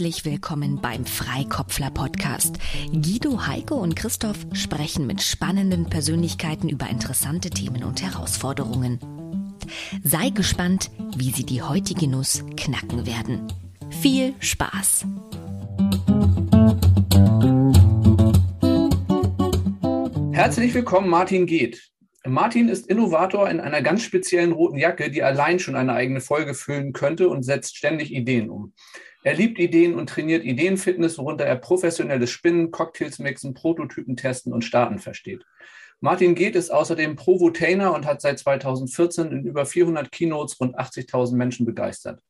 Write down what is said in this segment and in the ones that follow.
Herzlich willkommen beim Freikopfler Podcast. Guido, Heike und Christoph sprechen mit spannenden Persönlichkeiten über interessante Themen und Herausforderungen. Sei gespannt, wie sie die heutige Nuss knacken werden. Viel Spaß! Herzlich willkommen, Martin Geht. Martin ist Innovator in einer ganz speziellen roten Jacke, die allein schon eine eigene Folge füllen könnte und setzt ständig Ideen um. Er liebt Ideen und trainiert Ideenfitness, worunter er professionelles Spinnen, Cocktails mixen, Prototypen testen und starten versteht. Martin Geht ist außerdem Provotainer und hat seit 2014 in über 400 Keynotes rund 80.000 Menschen begeistert.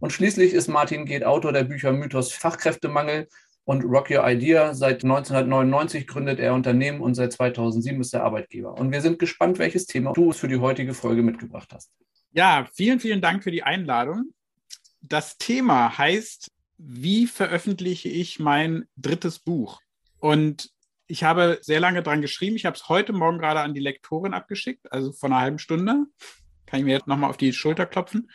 Und schließlich ist Martin Geht Autor der Bücher Mythos Fachkräftemangel und Rock Your Idea. Seit 1999 gründet er Unternehmen und seit 2007 ist er Arbeitgeber. Und wir sind gespannt, welches Thema du für die heutige Folge mitgebracht hast. Ja, vielen, vielen Dank für die Einladung das Thema heißt, wie veröffentliche ich mein drittes Buch? Und ich habe sehr lange dran geschrieben. Ich habe es heute Morgen gerade an die Lektorin abgeschickt, also vor einer halben Stunde. Kann ich mir jetzt nochmal auf die Schulter klopfen.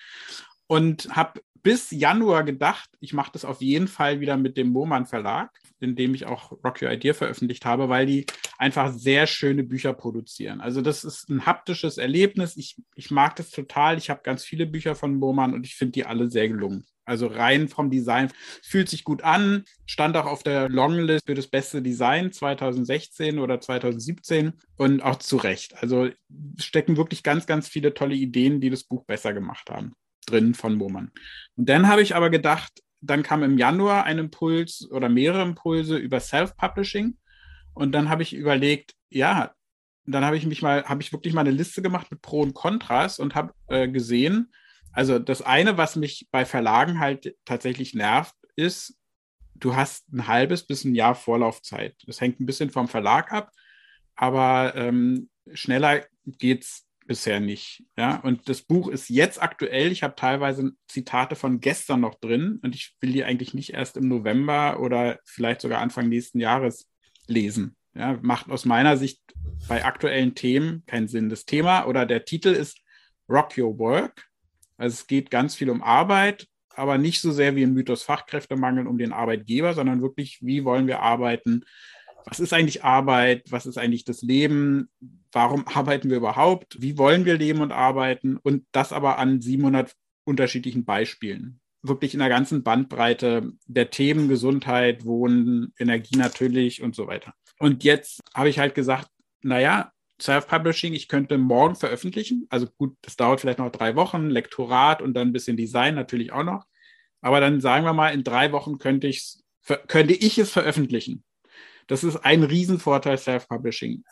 Und habe bis Januar gedacht, ich mache das auf jeden Fall wieder mit dem Mohmann Verlag, in dem ich auch Rock Your Idea veröffentlicht habe, weil die einfach sehr schöne Bücher produzieren. Also das ist ein haptisches Erlebnis. Ich, ich mag das total. Ich habe ganz viele Bücher von Mohmann und ich finde die alle sehr gelungen. Also rein vom Design fühlt sich gut an, stand auch auf der Longlist für das beste Design 2016 oder 2017 und auch zu Recht. Also stecken wirklich ganz, ganz viele tolle Ideen, die das Buch besser gemacht haben drin von Bohmann. Und dann habe ich aber gedacht, dann kam im Januar ein Impuls oder mehrere Impulse über Self-Publishing. Und dann habe ich überlegt, ja, dann habe ich mich mal, habe ich wirklich mal eine Liste gemacht mit Pro und Kontras und habe äh, gesehen, also das eine, was mich bei Verlagen halt tatsächlich nervt, ist, du hast ein halbes bis ein Jahr Vorlaufzeit. Das hängt ein bisschen vom Verlag ab, aber ähm, schneller es bisher nicht. Ja, und das Buch ist jetzt aktuell. Ich habe teilweise Zitate von gestern noch drin und ich will die eigentlich nicht erst im November oder vielleicht sogar Anfang nächsten Jahres lesen. Ja, macht aus meiner Sicht bei aktuellen Themen keinen Sinn. Das Thema oder der Titel ist Rock Your Work. Also es geht ganz viel um Arbeit, aber nicht so sehr wie im Mythos Fachkräftemangel um den Arbeitgeber, sondern wirklich, wie wollen wir arbeiten? Was ist eigentlich Arbeit? Was ist eigentlich das Leben? warum arbeiten wir überhaupt, wie wollen wir leben und arbeiten und das aber an 700 unterschiedlichen Beispielen. Wirklich in der ganzen Bandbreite der Themen Gesundheit, Wohnen, Energie natürlich und so weiter. Und jetzt habe ich halt gesagt, naja, Self-Publishing, ich könnte morgen veröffentlichen. Also gut, das dauert vielleicht noch drei Wochen, Lektorat und dann ein bisschen Design natürlich auch noch. Aber dann sagen wir mal, in drei Wochen könnte, könnte ich es veröffentlichen. Das ist ein Riesenvorteil Self-Publishing.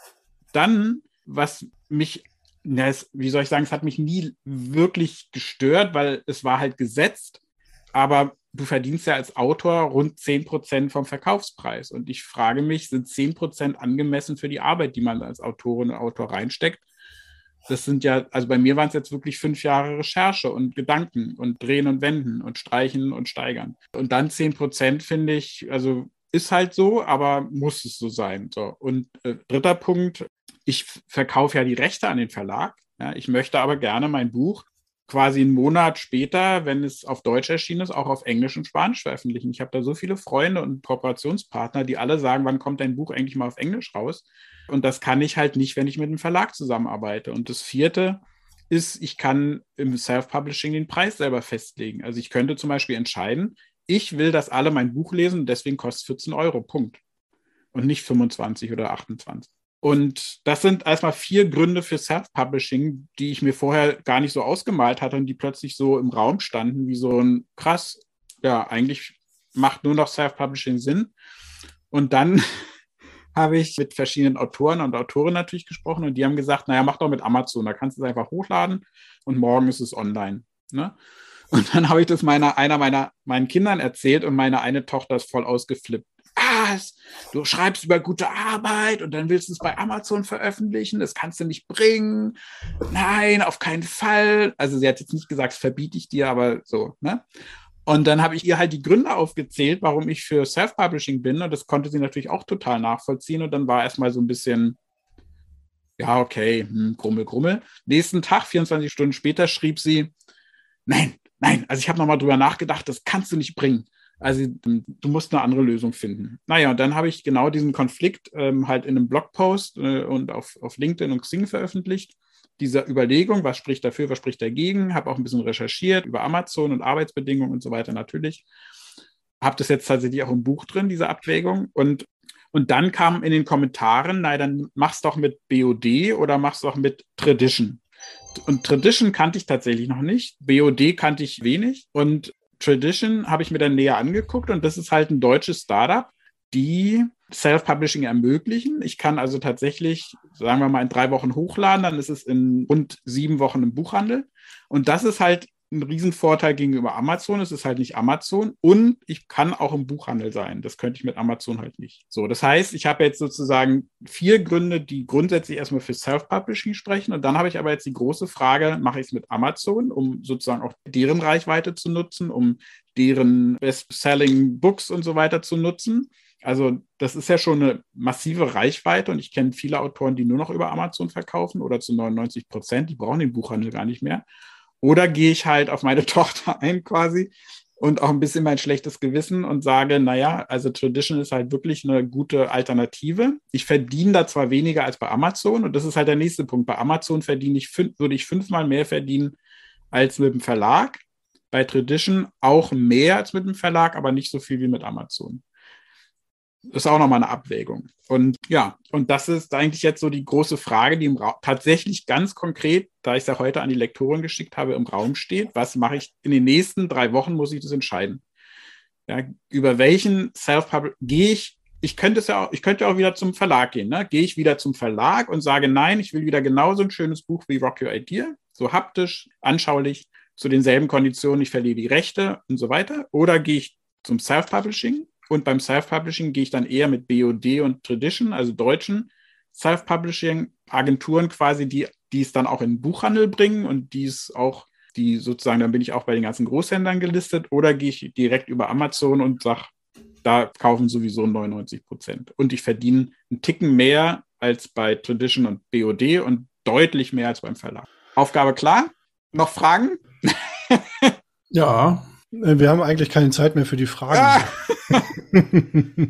Dann was mich, na, es, wie soll ich sagen, es hat mich nie wirklich gestört, weil es war halt gesetzt. Aber du verdienst ja als Autor rund 10% vom Verkaufspreis. Und ich frage mich, sind 10% angemessen für die Arbeit, die man als Autorin und Autor reinsteckt? Das sind ja, also bei mir waren es jetzt wirklich fünf Jahre Recherche und Gedanken und Drehen und Wenden und Streichen und Steigern. Und dann 10% finde ich, also ist halt so, aber muss es so sein. So. Und äh, dritter Punkt, ich verkaufe ja die Rechte an den Verlag. Ja, ich möchte aber gerne mein Buch quasi einen Monat später, wenn es auf Deutsch erschienen ist, auch auf Englisch und Spanisch veröffentlichen. Ich habe da so viele Freunde und Kooperationspartner, die alle sagen, wann kommt dein Buch eigentlich mal auf Englisch raus? Und das kann ich halt nicht, wenn ich mit einem Verlag zusammenarbeite. Und das vierte ist, ich kann im Self-Publishing den Preis selber festlegen. Also ich könnte zum Beispiel entscheiden, ich will, dass alle mein Buch lesen, deswegen kostet es 14 Euro, Punkt. Und nicht 25 oder 28. Und das sind erstmal vier Gründe für Self-Publishing, die ich mir vorher gar nicht so ausgemalt hatte und die plötzlich so im Raum standen, wie so ein krass, ja, eigentlich macht nur noch Self-Publishing Sinn. Und dann habe ich mit verschiedenen Autoren und Autoren natürlich gesprochen und die haben gesagt, naja, mach doch mit Amazon, da kannst du es einfach hochladen und morgen ist es online. Ne? Und dann habe ich das meiner, einer meiner meinen Kindern erzählt und meine eine Tochter ist voll ausgeflippt was? Du schreibst über gute Arbeit und dann willst du es bei Amazon veröffentlichen, das kannst du nicht bringen. Nein, auf keinen Fall. Also sie hat jetzt nicht gesagt, das verbiete ich dir, aber so, ne? Und dann habe ich ihr halt die Gründe aufgezählt, warum ich für Self-Publishing bin. Und das konnte sie natürlich auch total nachvollziehen. Und dann war erstmal so ein bisschen, ja, okay, hm, Grummel, Grummel. Nächsten Tag, 24 Stunden später, schrieb sie, nein, nein, also ich habe nochmal drüber nachgedacht, das kannst du nicht bringen. Also du musst eine andere Lösung finden. Naja, und dann habe ich genau diesen Konflikt ähm, halt in einem Blogpost äh, und auf, auf LinkedIn und Xing veröffentlicht. Diese Überlegung, was spricht dafür, was spricht dagegen, habe auch ein bisschen recherchiert über Amazon und Arbeitsbedingungen und so weiter natürlich. Habe das jetzt tatsächlich auch im Buch drin, diese Abwägung. Und, und dann kam in den Kommentaren, nein, dann mach's doch mit BOD oder mach's doch mit Tradition. Und Tradition kannte ich tatsächlich noch nicht. BOD kannte ich wenig. Und Tradition habe ich mir dann näher angeguckt und das ist halt ein deutsches Startup, die Self-Publishing ermöglichen. Ich kann also tatsächlich, sagen wir mal, in drei Wochen hochladen, dann ist es in rund sieben Wochen im Buchhandel. Und das ist halt ein Riesenvorteil gegenüber Amazon. Es ist halt nicht Amazon und ich kann auch im Buchhandel sein. Das könnte ich mit Amazon halt nicht. So, das heißt, ich habe jetzt sozusagen vier Gründe, die grundsätzlich erstmal für Self-Publishing sprechen. Und dann habe ich aber jetzt die große Frage, mache ich es mit Amazon, um sozusagen auch deren Reichweite zu nutzen, um deren Best-Selling Books und so weiter zu nutzen. Also das ist ja schon eine massive Reichweite und ich kenne viele Autoren, die nur noch über Amazon verkaufen oder zu 99 Prozent, die brauchen den Buchhandel gar nicht mehr. Oder gehe ich halt auf meine Tochter ein quasi und auch ein bisschen mein schlechtes Gewissen und sage, naja, also Tradition ist halt wirklich eine gute Alternative. Ich verdiene da zwar weniger als bei Amazon und das ist halt der nächste Punkt. Bei Amazon verdiene ich fünf, würde ich fünfmal mehr verdienen als mit dem Verlag. Bei Tradition auch mehr als mit dem Verlag, aber nicht so viel wie mit Amazon ist auch nochmal eine Abwägung. Und ja, und das ist eigentlich jetzt so die große Frage, die im Ra tatsächlich ganz konkret, da ich es ja heute an die Lektorin geschickt habe, im Raum steht. Was mache ich in den nächsten drei Wochen, muss ich das entscheiden. Ja, über welchen Self-Publish gehe ich? Ich könnte es ja auch, ich könnte auch wieder zum Verlag gehen. Ne? Gehe ich wieder zum Verlag und sage, nein, ich will wieder genauso ein schönes Buch wie Rock Your Idea, so haptisch, anschaulich, zu denselben Konditionen, ich verliere die Rechte und so weiter. Oder gehe ich zum Self-Publishing und beim Self-Publishing gehe ich dann eher mit BOD und Tradition, also deutschen Self-Publishing-Agenturen quasi, die, die es dann auch in den Buchhandel bringen und die es auch, die sozusagen, dann bin ich auch bei den ganzen Großhändlern gelistet oder gehe ich direkt über Amazon und sage, da kaufen sowieso 99 Prozent. Und ich verdiene einen Ticken mehr als bei Tradition und BOD und deutlich mehr als beim Verlag. Aufgabe klar? Noch Fragen? ja, wir haben eigentlich keine Zeit mehr für die Fragen. Ah.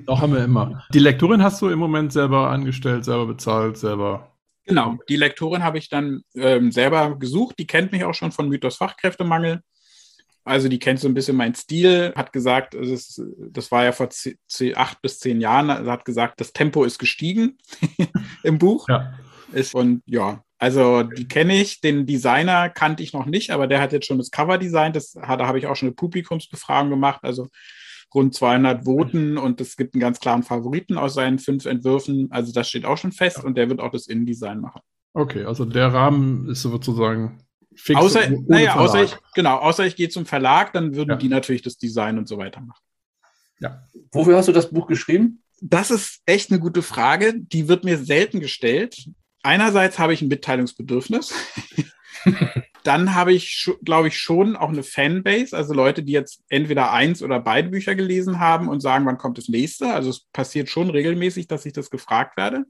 Doch haben wir immer. Die Lektorin hast du im Moment selber angestellt, selber bezahlt, selber. Genau, die Lektorin habe ich dann ähm, selber gesucht. Die kennt mich auch schon von Mythos Fachkräftemangel. Also die kennt so ein bisschen meinen Stil, hat gesagt, ist, das war ja vor acht bis zehn Jahren, also hat gesagt, das Tempo ist gestiegen im Buch. Ja. Ist, und ja, also die kenne ich, den Designer kannte ich noch nicht, aber der hat jetzt schon das Cover designt. Das, da habe ich auch schon eine Publikumsbefragung gemacht, also rund 200 Voten und es gibt einen ganz klaren Favoriten aus seinen fünf Entwürfen. Also das steht auch schon fest ja. und der wird auch das Innendesign machen. Okay, also der Rahmen ist sozusagen fix. Außer, naja, außer ich, genau, außer ich gehe zum Verlag, dann würden ja. die natürlich das Design und so weiter machen. Ja. Wofür hast du das Buch geschrieben? Das ist echt eine gute Frage. Die wird mir selten gestellt einerseits habe ich ein Mitteilungsbedürfnis. Dann habe ich, glaube ich, schon auch eine Fanbase, also Leute, die jetzt entweder eins oder beide Bücher gelesen haben und sagen, wann kommt das nächste. Also es passiert schon regelmäßig, dass ich das gefragt werde.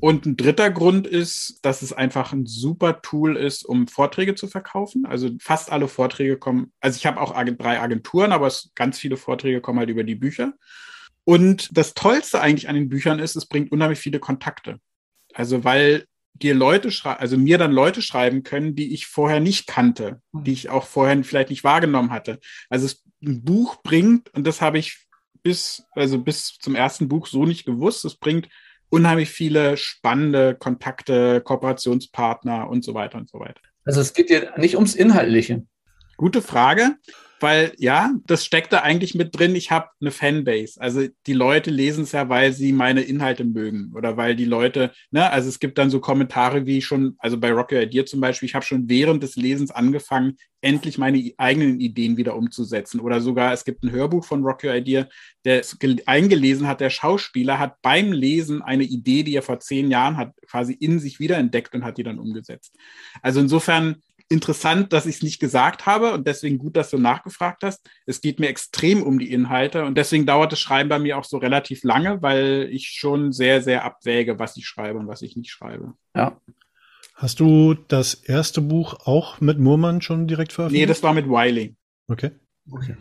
Und ein dritter Grund ist, dass es einfach ein super Tool ist, um Vorträge zu verkaufen. Also fast alle Vorträge kommen, also ich habe auch drei Agenturen, aber es, ganz viele Vorträge kommen halt über die Bücher. Und das Tollste eigentlich an den Büchern ist, es bringt unheimlich viele Kontakte. Also weil dir Leute schreiben, also mir dann Leute schreiben können, die ich vorher nicht kannte, die ich auch vorher vielleicht nicht wahrgenommen hatte. Also es, ein Buch bringt, und das habe ich bis, also bis zum ersten Buch so nicht gewusst, es bringt unheimlich viele spannende Kontakte, Kooperationspartner und so weiter und so weiter. Also es geht dir nicht ums Inhaltliche. Gute Frage weil ja, das steckt da eigentlich mit drin. Ich habe eine Fanbase. Also die Leute lesen es ja, weil sie meine Inhalte mögen oder weil die Leute, ne, also es gibt dann so Kommentare wie schon, also bei Rocky Idea zum Beispiel, ich habe schon während des Lesens angefangen, endlich meine eigenen Ideen wieder umzusetzen. Oder sogar, es gibt ein Hörbuch von Rocky Idea, der es eingelesen hat, der Schauspieler hat beim Lesen eine Idee, die er vor zehn Jahren hat, quasi in sich wiederentdeckt und hat die dann umgesetzt. Also insofern interessant, dass ich es nicht gesagt habe und deswegen gut, dass du nachgefragt hast. Es geht mir extrem um die Inhalte und deswegen dauert das Schreiben bei mir auch so relativ lange, weil ich schon sehr, sehr abwäge, was ich schreibe und was ich nicht schreibe. Ja. Hast du das erste Buch auch mit Murmann schon direkt veröffentlicht? Nee, das war mit Wiley. Okay. Okay.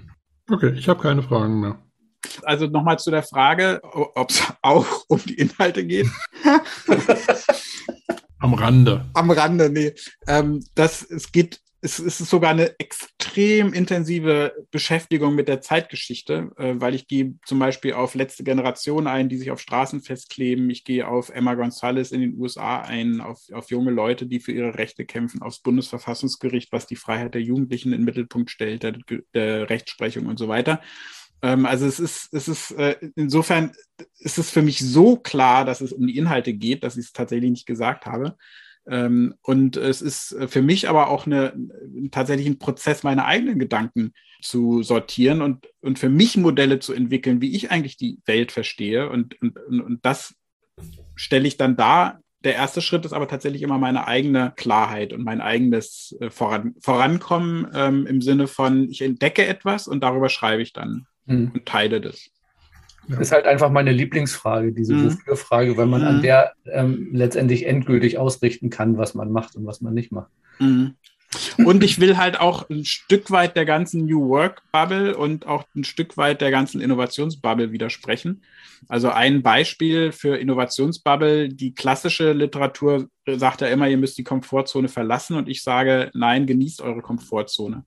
Okay, ich habe keine Fragen mehr. Also nochmal zu der Frage, ob es auch um die Inhalte geht. Am Rande. Am Rande, nee. Ähm, das, es geht, es, es ist sogar eine extrem intensive Beschäftigung mit der Zeitgeschichte, äh, weil ich gehe zum Beispiel auf letzte Generation ein, die sich auf Straßen festkleben. Ich gehe auf Emma Gonzalez in den USA ein, auf, auf junge Leute, die für ihre Rechte kämpfen, aufs Bundesverfassungsgericht, was die Freiheit der Jugendlichen in den Mittelpunkt stellt, der, der Rechtsprechung und so weiter. Ähm, also es ist, es ist äh, insofern ist es für mich so klar, dass es um die Inhalte geht, dass ich es tatsächlich nicht gesagt habe. Ähm, und es ist für mich aber auch eine, tatsächlich ein Prozess, meine eigenen Gedanken zu sortieren und, und für mich Modelle zu entwickeln, wie ich eigentlich die Welt verstehe. Und, und, und das stelle ich dann da. Der erste Schritt ist aber tatsächlich immer meine eigene Klarheit und mein eigenes äh, Voran Vorankommen ähm, im Sinne von, ich entdecke etwas und darüber schreibe ich dann hm. und teile das. Das ist halt einfach meine Lieblingsfrage, diese mhm. Wofür-Frage, weil man mhm. an der ähm, letztendlich endgültig ausrichten kann, was man macht und was man nicht macht. Mhm. Und ich will halt auch ein Stück weit der ganzen New Work Bubble und auch ein Stück weit der ganzen Innovationsbubble widersprechen. Also ein Beispiel für Innovationsbubble, die klassische Literatur sagt ja immer, ihr müsst die Komfortzone verlassen und ich sage, nein, genießt eure Komfortzone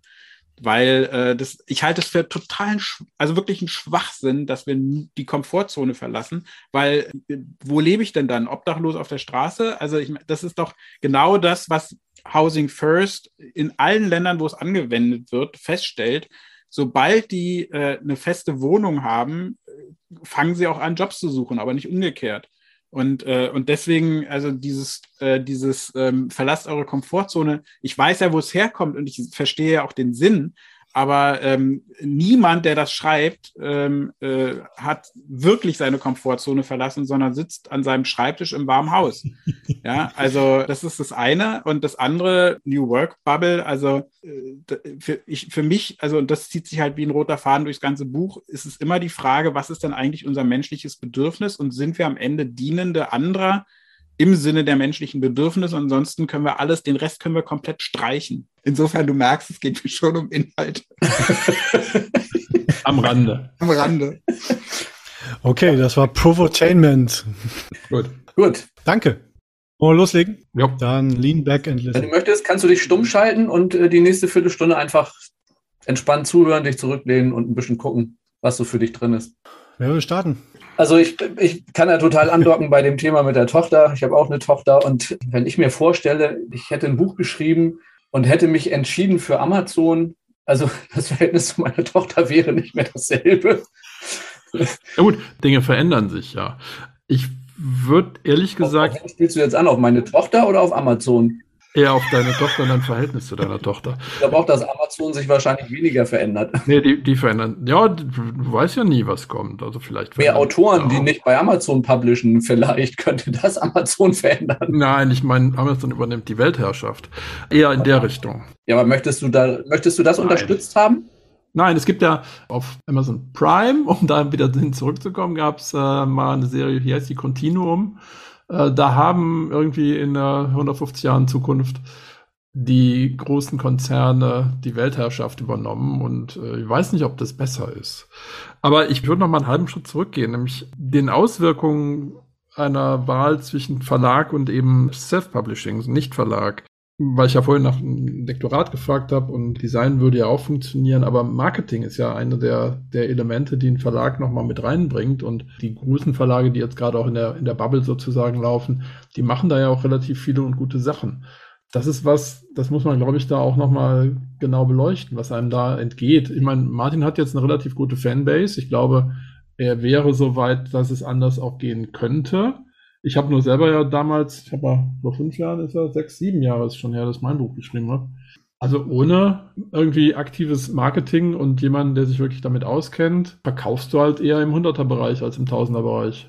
weil äh, das, ich halte es für totalen, also wirklich ein Schwachsinn, dass wir die Komfortzone verlassen, weil äh, wo lebe ich denn dann? Obdachlos auf der Straße? Also ich, das ist doch genau das, was Housing First in allen Ländern, wo es angewendet wird, feststellt. Sobald die äh, eine feste Wohnung haben, äh, fangen sie auch an, Jobs zu suchen, aber nicht umgekehrt. Und, äh, und deswegen, also dieses, äh, dieses ähm, verlasst eure Komfortzone. Ich weiß ja, wo es herkommt und ich verstehe ja auch den Sinn, aber ähm, niemand, der das schreibt, ähm, äh, hat wirklich seine Komfortzone verlassen, sondern sitzt an seinem Schreibtisch im warmen Haus. ja, also das ist das eine. Und das andere, New Work Bubble, also äh, für, ich, für mich, also und das zieht sich halt wie ein roter Faden durchs ganze Buch, ist es immer die Frage, was ist denn eigentlich unser menschliches Bedürfnis und sind wir am Ende Dienende anderer? Im Sinne der menschlichen Bedürfnisse. Ansonsten können wir alles, den Rest können wir komplett streichen. Insofern, du merkst, es geht mir schon um Inhalt. Am Rande. Am Rande. Okay, das war Provotainment. Gut. Gut. Danke. Wollen wir loslegen? Ja. Dann lean back and listen. Wenn du möchtest, kannst du dich stumm schalten und äh, die nächste Viertelstunde einfach entspannt zuhören, dich zurücklehnen und ein bisschen gucken, was so für dich drin ist. Wer will starten? Also ich, ich kann ja total andocken bei dem Thema mit der Tochter. Ich habe auch eine Tochter und wenn ich mir vorstelle, ich hätte ein Buch geschrieben und hätte mich entschieden für Amazon, also das Verhältnis zu meiner Tochter wäre nicht mehr dasselbe. Ja gut, Dinge verändern sich ja. Ich würde ehrlich gesagt. Auf, spielst du jetzt an auf meine Tochter oder auf Amazon? Eher auf deine Tochter und dein Verhältnis zu deiner Tochter. Ich glaube auch, dass Amazon sich wahrscheinlich weniger verändert. Nee, die, die verändern. Ja, du weißt ja nie, was kommt. Also vielleicht. Mehr Autoren, die nicht bei Amazon publishen, vielleicht könnte das Amazon verändern. Nein, ich meine, Amazon übernimmt die Weltherrschaft. Eher in der Richtung. Ja, aber möchtest du da, möchtest du das Nein. unterstützt haben? Nein, es gibt ja auf Amazon Prime, um da wieder hin zurückzukommen, gab es äh, mal eine Serie, hier heißt die Continuum. Äh, da haben irgendwie in der 150 Jahren Zukunft die großen Konzerne die Weltherrschaft übernommen und äh, ich weiß nicht, ob das besser ist. Aber ich würde noch mal einen halben Schritt zurückgehen, nämlich den Auswirkungen einer Wahl zwischen Verlag und eben Self-Publishing, Nicht-Verlag weil ich ja vorhin nach einem Lektorat gefragt habe und Design würde ja auch funktionieren, aber Marketing ist ja eine der, der Elemente, die ein Verlag nochmal mit reinbringt und die großen Verlage, die jetzt gerade auch in der, in der Bubble sozusagen laufen, die machen da ja auch relativ viele und gute Sachen. Das ist was, das muss man, glaube ich, da auch nochmal genau beleuchten, was einem da entgeht. Ich meine, Martin hat jetzt eine relativ gute Fanbase. Ich glaube, er wäre so weit, dass es anders auch gehen könnte. Ich habe nur selber ja damals, ich habe ja vor fünf Jahren, ist ja sechs, sieben Jahre ist schon her, dass ich mein Buch geschrieben habe. Also ohne irgendwie aktives Marketing und jemanden, der sich wirklich damit auskennt, verkaufst du halt eher im 100er-Bereich als im 1000er-Bereich.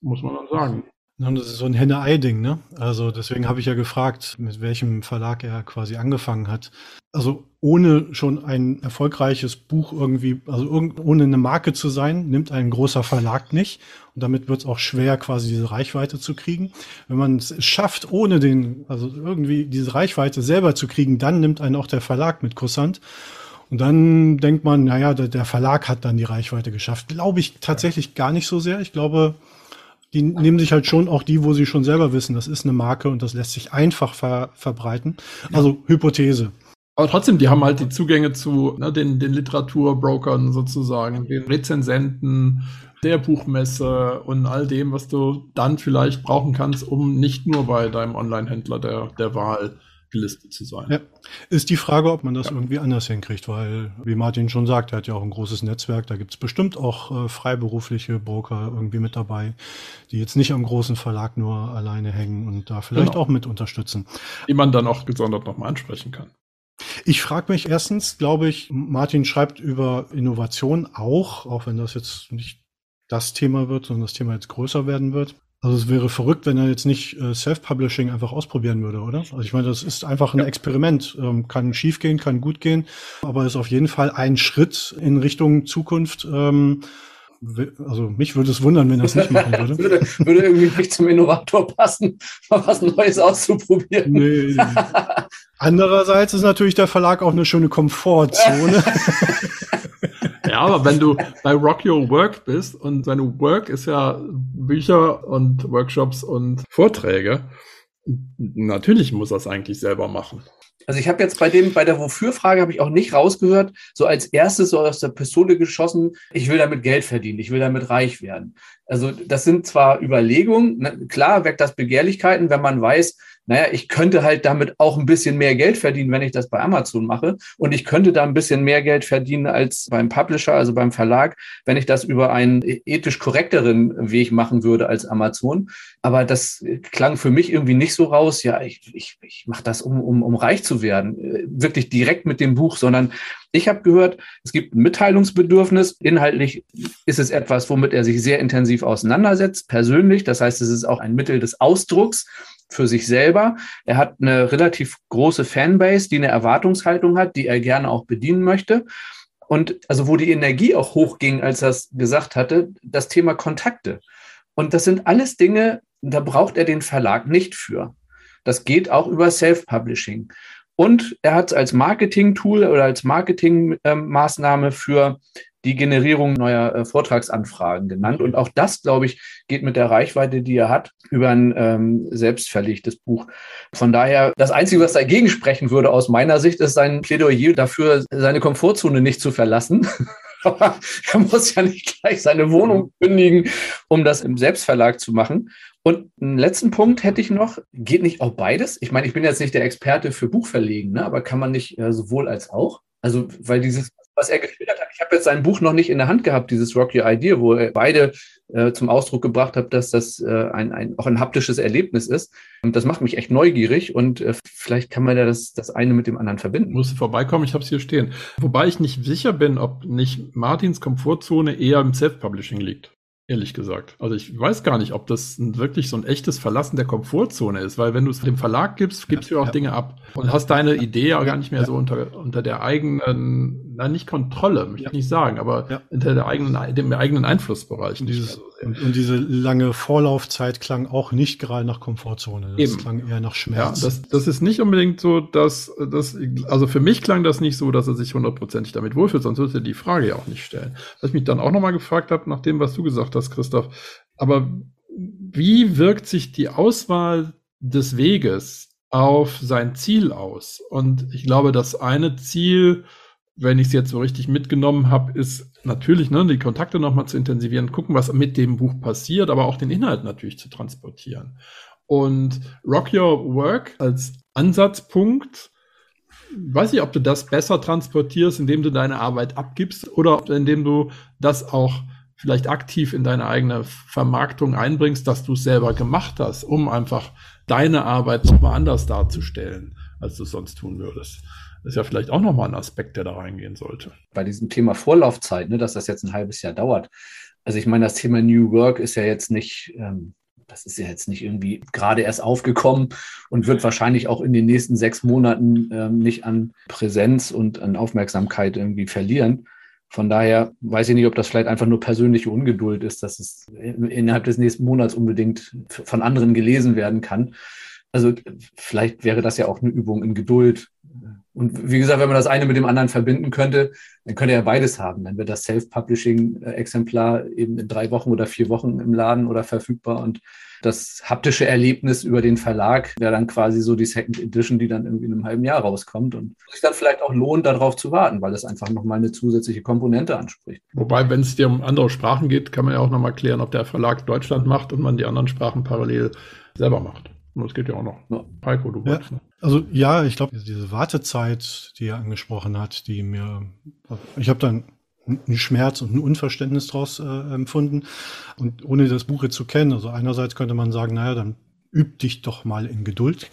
Muss man dann sagen. Das ist so ein Henne-Ei-Ding, ne? Also deswegen habe ich ja gefragt, mit welchem Verlag er quasi angefangen hat. Also ohne schon ein erfolgreiches Buch irgendwie, also ohne eine Marke zu sein, nimmt ein großer Verlag nicht. Und damit wird es auch schwer, quasi diese Reichweite zu kriegen. Wenn man es schafft, ohne den, also irgendwie diese Reichweite selber zu kriegen, dann nimmt einen auch der Verlag mit Kusshand. Und dann denkt man, naja, der, der Verlag hat dann die Reichweite geschafft. Glaube ich tatsächlich gar nicht so sehr. Ich glaube, die nehmen sich halt schon auch die, wo sie schon selber wissen, das ist eine Marke und das lässt sich einfach ver verbreiten. Also Hypothese. Aber trotzdem, die haben halt die Zugänge zu ne, den, den Literaturbrokern sozusagen, den Rezensenten, der Buchmesse und all dem, was du dann vielleicht brauchen kannst, um nicht nur bei deinem Online-Händler der, der Wahl gelistet zu sein. Ja. Ist die Frage, ob man das ja. irgendwie anders hinkriegt, weil, wie Martin schon sagt, er hat ja auch ein großes Netzwerk, da gibt es bestimmt auch äh, freiberufliche Broker irgendwie mit dabei, die jetzt nicht am großen Verlag nur alleine hängen und da vielleicht genau. auch mit unterstützen. Die man dann auch gesondert nochmal ansprechen kann. Ich frage mich erstens, glaube ich, Martin schreibt über Innovation auch, auch wenn das jetzt nicht das Thema wird, sondern das Thema jetzt größer werden wird. Also es wäre verrückt, wenn er jetzt nicht äh, Self-Publishing einfach ausprobieren würde, oder? Also ich meine, das ist einfach ein ja. Experiment. Ähm, kann schief gehen, kann gut gehen, aber ist auf jeden Fall ein Schritt in Richtung Zukunft. Ähm, also mich würde es wundern, wenn er es nicht machen würde. würde. Würde irgendwie nicht zum Innovator passen, mal was Neues auszuprobieren. Nee, nee. Andererseits ist natürlich der Verlag auch eine schöne Komfortzone. Ja, aber wenn du bei Rock Your Work bist und deine Work ist ja Bücher und Workshops und Vorträge, natürlich muss das eigentlich selber machen. Also ich habe jetzt bei dem, bei der Wofür-Frage habe ich auch nicht rausgehört, so als erstes so aus der Pistole geschossen, ich will damit Geld verdienen, ich will damit reich werden. Also das sind zwar Überlegungen, ne, klar weckt das Begehrlichkeiten, wenn man weiß, naja, ich könnte halt damit auch ein bisschen mehr Geld verdienen, wenn ich das bei Amazon mache. Und ich könnte da ein bisschen mehr Geld verdienen als beim Publisher, also beim Verlag, wenn ich das über einen ethisch korrekteren Weg machen würde als Amazon. Aber das klang für mich irgendwie nicht so raus, ja, ich, ich, ich mache das, um, um, um reich zu werden, wirklich direkt mit dem Buch, sondern ich habe gehört, es gibt ein Mitteilungsbedürfnis. Inhaltlich ist es etwas, womit er sich sehr intensiv auseinandersetzt, persönlich. Das heißt, es ist auch ein Mittel des Ausdrucks für sich selber. Er hat eine relativ große Fanbase, die eine Erwartungshaltung hat, die er gerne auch bedienen möchte. Und also wo die Energie auch hochging, als er es gesagt hatte, das Thema Kontakte. Und das sind alles Dinge, da braucht er den Verlag nicht für. Das geht auch über Self-Publishing. Und er hat es als Marketing-Tool oder als Marketingmaßnahme für die Generierung neuer äh, Vortragsanfragen genannt. Und auch das, glaube ich, geht mit der Reichweite, die er hat, über ein ähm, selbstverlegtes Buch. Von daher, das Einzige, was dagegen sprechen würde aus meiner Sicht, ist sein Plädoyer dafür, seine Komfortzone nicht zu verlassen. Aber er muss ja nicht gleich seine Wohnung kündigen, um das im Selbstverlag zu machen. Und einen letzten Punkt hätte ich noch. Geht nicht auch beides? Ich meine, ich bin jetzt nicht der Experte für Buchverlegen, ne? aber kann man nicht äh, sowohl als auch? Also, weil dieses, was er geschildert hat, ich habe jetzt sein Buch noch nicht in der Hand gehabt, dieses Rock Your Idea, wo er beide äh, zum Ausdruck gebracht hat, dass das äh, ein, ein, auch ein haptisches Erlebnis ist. Und das macht mich echt neugierig und äh, vielleicht kann man ja das, das eine mit dem anderen verbinden. Muss vorbeikommen, ich habe es hier stehen. Wobei ich nicht sicher bin, ob nicht Martins Komfortzone eher im Self-Publishing liegt. Ehrlich gesagt. Also ich weiß gar nicht, ob das wirklich so ein echtes Verlassen der Komfortzone ist, weil wenn du es dem Verlag gibst, gibst ja, du auch ja. Dinge ab und hast deine Idee ja gar nicht mehr ja. so unter, unter der eigenen, na nicht Kontrolle, möchte ich nicht sagen, aber unter der eigenen, dem eigenen Einflussbereich. Und, dieses, und, und, diese lange Vorlaufzeit klang auch nicht gerade nach Komfortzone. Das Eben. klang eher nach Schmerz. Ja, das, das ist nicht unbedingt so, dass, dass, also für mich klang das nicht so, dass er sich hundertprozentig damit wohlfühlt, sonst würde er die Frage ja auch nicht stellen. Was ich mich dann auch nochmal gefragt habe, nach dem, was du gesagt hast, Christoph. Aber wie wirkt sich die Auswahl des Weges auf sein Ziel aus? Und ich glaube, das eine Ziel, wenn ich es jetzt so richtig mitgenommen habe, ist natürlich, ne, die Kontakte nochmal zu intensivieren, gucken, was mit dem Buch passiert, aber auch den Inhalt natürlich zu transportieren. Und Rock Your Work als Ansatzpunkt, weiß ich, ob du das besser transportierst, indem du deine Arbeit abgibst oder indem du das auch vielleicht aktiv in deine eigene Vermarktung einbringst, dass du es selber gemacht hast, um einfach deine Arbeit nochmal anders darzustellen, als du es sonst tun würdest. Ist ja vielleicht auch nochmal ein Aspekt, der da reingehen sollte. Bei diesem Thema Vorlaufzeit, ne, dass das jetzt ein halbes Jahr dauert. Also ich meine, das Thema New Work ist ja jetzt nicht, ähm, das ist ja jetzt nicht irgendwie gerade erst aufgekommen und wird wahrscheinlich auch in den nächsten sechs Monaten ähm, nicht an Präsenz und an Aufmerksamkeit irgendwie verlieren. Von daher weiß ich nicht, ob das vielleicht einfach nur persönliche Ungeduld ist, dass es innerhalb des nächsten Monats unbedingt von anderen gelesen werden kann. Also vielleicht wäre das ja auch eine Übung in Geduld. Und wie gesagt, wenn man das eine mit dem anderen verbinden könnte, dann könnte er beides haben. Dann wird das Self-Publishing-Exemplar eben in drei Wochen oder vier Wochen im Laden oder verfügbar und das haptische Erlebnis über den Verlag wäre dann quasi so die Second Edition, die dann irgendwie in einem halben Jahr rauskommt und sich dann vielleicht auch lohnt, darauf zu warten, weil es einfach nochmal eine zusätzliche Komponente anspricht. Wobei, wenn es dir um andere Sprachen geht, kann man ja auch nochmal klären, ob der Verlag Deutschland macht und man die anderen Sprachen parallel selber macht. Das geht ja auch noch. Ja. Heiko, du wolltest ja. Also ja, ich glaube, diese Wartezeit, die er angesprochen hat, die mir, ich habe dann einen Schmerz und ein Unverständnis daraus äh, empfunden. Und ohne das Buch jetzt zu kennen, also einerseits könnte man sagen, naja, dann üb dich doch mal in Geduld.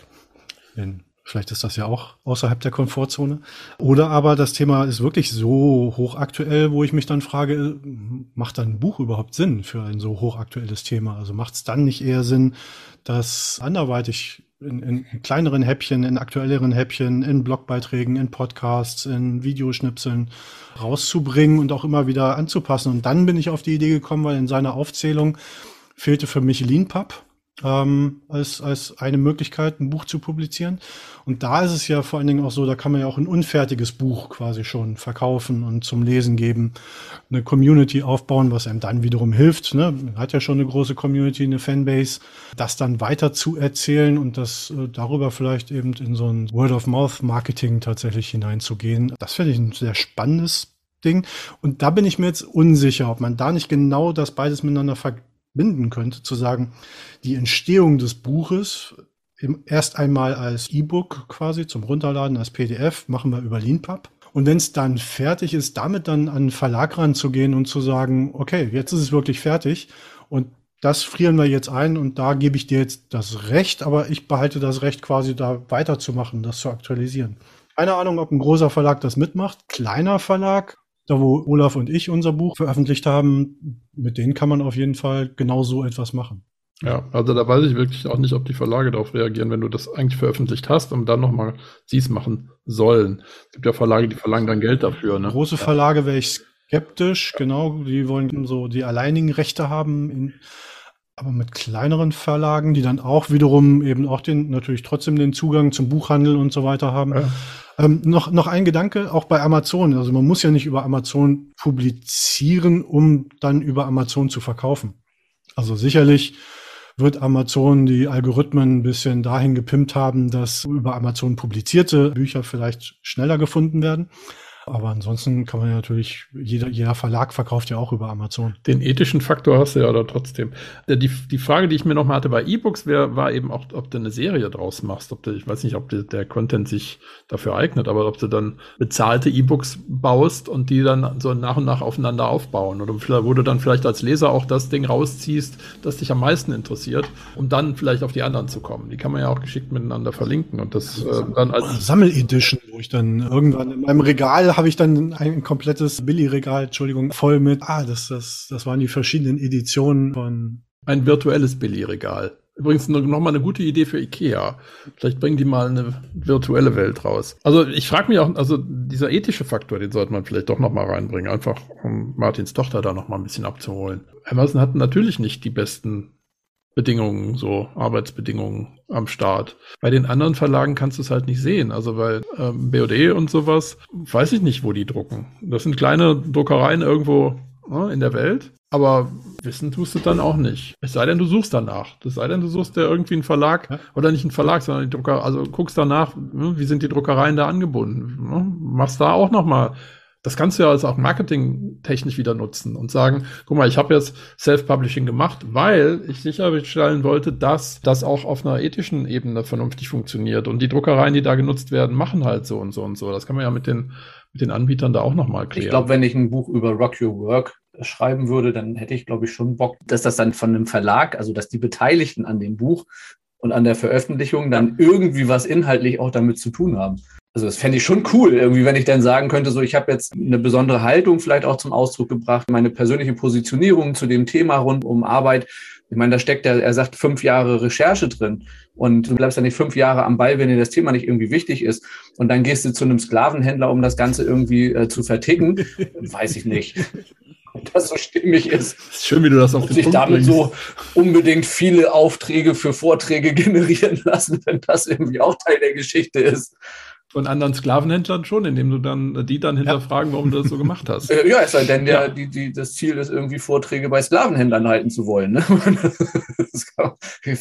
Denn vielleicht ist das ja auch außerhalb der Komfortzone. Oder aber das Thema ist wirklich so hochaktuell, wo ich mich dann frage, macht dann ein Buch überhaupt Sinn für ein so hochaktuelles Thema? Also macht es dann nicht eher Sinn, das anderweitig in, in kleineren Häppchen, in aktuelleren Häppchen, in Blogbeiträgen, in Podcasts, in Videoschnipseln rauszubringen und auch immer wieder anzupassen. Und dann bin ich auf die Idee gekommen, weil in seiner Aufzählung fehlte für mich Leanpub ähm, als, als eine Möglichkeit, ein Buch zu publizieren. Und da ist es ja vor allen Dingen auch so, da kann man ja auch ein unfertiges Buch quasi schon verkaufen und zum Lesen geben, eine Community aufbauen, was einem dann wiederum hilft. Ne? Man hat ja schon eine große Community, eine Fanbase, das dann weiter zu erzählen und das äh, darüber vielleicht eben in so ein Word-of-Mouth-Marketing tatsächlich hineinzugehen. Das finde ich ein sehr spannendes Ding. Und da bin ich mir jetzt unsicher, ob man da nicht genau das beides miteinander vergleicht binden könnte, zu sagen, die Entstehung des Buches erst einmal als E-Book quasi zum Runterladen, als PDF, machen wir über Leanpub. Und wenn es dann fertig ist, damit dann an den Verlag ranzugehen und zu sagen, okay, jetzt ist es wirklich fertig und das frieren wir jetzt ein und da gebe ich dir jetzt das Recht, aber ich behalte das Recht quasi da weiterzumachen, das zu aktualisieren. Keine Ahnung, ob ein großer Verlag das mitmacht. Kleiner Verlag da wo Olaf und ich unser Buch veröffentlicht haben, mit denen kann man auf jeden Fall genau so etwas machen. Ja, also da weiß ich wirklich auch nicht, ob die Verlage darauf reagieren, wenn du das eigentlich veröffentlicht hast und dann nochmal sie es machen sollen. Es gibt ja Verlage, die verlangen dann Geld dafür. Ne? Große Verlage wäre ich skeptisch, genau, die wollen so die alleinigen Rechte haben. In, aber mit kleineren Verlagen, die dann auch wiederum eben auch den, natürlich trotzdem den Zugang zum Buchhandel und so weiter haben. Ja. Ähm, noch, noch ein Gedanke, auch bei Amazon. Also man muss ja nicht über Amazon publizieren, um dann über Amazon zu verkaufen. Also sicherlich wird Amazon die Algorithmen ein bisschen dahin gepimpt haben, dass über Amazon publizierte Bücher vielleicht schneller gefunden werden. Aber ansonsten kann man ja natürlich, jeder, jeder Verlag verkauft ja auch über Amazon. Den ethischen Faktor hast du ja da trotzdem. Äh, die, die Frage, die ich mir noch mal hatte bei E-Books, war eben auch, ob du eine Serie draus machst. Ob du, ich weiß nicht, ob du, der Content sich dafür eignet, aber ob du dann bezahlte E-Books baust und die dann so nach und nach aufeinander aufbauen. Oder wo du dann vielleicht als Leser auch das Ding rausziehst, das dich am meisten interessiert, um dann vielleicht auf die anderen zu kommen. Die kann man ja auch geschickt miteinander verlinken und das äh, dann als Sammel-Edition, wo ich dann irgendwann in meinem Regal habe ich dann ein komplettes Billy-Regal, Entschuldigung, voll mit, ah, das, das, das waren die verschiedenen Editionen von. Ein virtuelles Billy-Regal. Übrigens noch mal eine gute Idee für Ikea. Vielleicht bringen die mal eine virtuelle Welt raus. Also ich frage mich auch, also dieser ethische Faktor, den sollte man vielleicht doch noch mal reinbringen, einfach um Martins Tochter da noch mal ein bisschen abzuholen. Amazon hat natürlich nicht die besten Bedingungen, so Arbeitsbedingungen am Start. Bei den anderen Verlagen kannst du es halt nicht sehen. Also bei ähm, BOD und sowas weiß ich nicht, wo die drucken. Das sind kleine Druckereien irgendwo ne, in der Welt. Aber wissen tust du dann auch nicht. Es sei denn, du suchst danach. Es sei denn, du suchst ja irgendwie einen Verlag ja. oder nicht einen Verlag, sondern die Drucker, also guckst danach, ne, wie sind die Druckereien da angebunden. Ne? Machst da auch nochmal das kannst du ja also auch marketingtechnisch wieder nutzen und sagen, guck mal, ich habe jetzt Self-Publishing gemacht, weil ich sicherstellen wollte, dass das auch auf einer ethischen Ebene vernünftig funktioniert. Und die Druckereien, die da genutzt werden, machen halt so und so und so. Das kann man ja mit den, mit den Anbietern da auch nochmal klären. Ich glaube, wenn ich ein Buch über Rock Your Work schreiben würde, dann hätte ich, glaube ich, schon Bock, dass das dann von einem Verlag, also dass die Beteiligten an dem Buch und an der Veröffentlichung dann irgendwie was inhaltlich auch damit zu tun haben. Also das fände ich schon cool, irgendwie, wenn ich dann sagen könnte, so ich habe jetzt eine besondere Haltung vielleicht auch zum Ausdruck gebracht, meine persönliche Positionierung zu dem Thema rund um Arbeit. Ich meine, da steckt ja, er sagt, fünf Jahre Recherche drin. Und du bleibst ja nicht fünf Jahre am Ball, wenn dir das Thema nicht irgendwie wichtig ist. Und dann gehst du zu einem Sklavenhändler, um das Ganze irgendwie äh, zu verticken. Weiß ich nicht. das so stimmig ist. schön, wie du das auf und den sich Punkt damit bringst. so unbedingt viele Aufträge für Vorträge generieren lassen, wenn das irgendwie auch Teil der Geschichte ist. Von anderen Sklavenhändlern schon, indem du dann die dann hinterfragen, warum du das so gemacht hast. Äh, ja, es sei denn, der, Ja. die, die, das Ziel ist, irgendwie Vorträge bei Sklavenhändlern halten zu wollen. Ne? Das kann,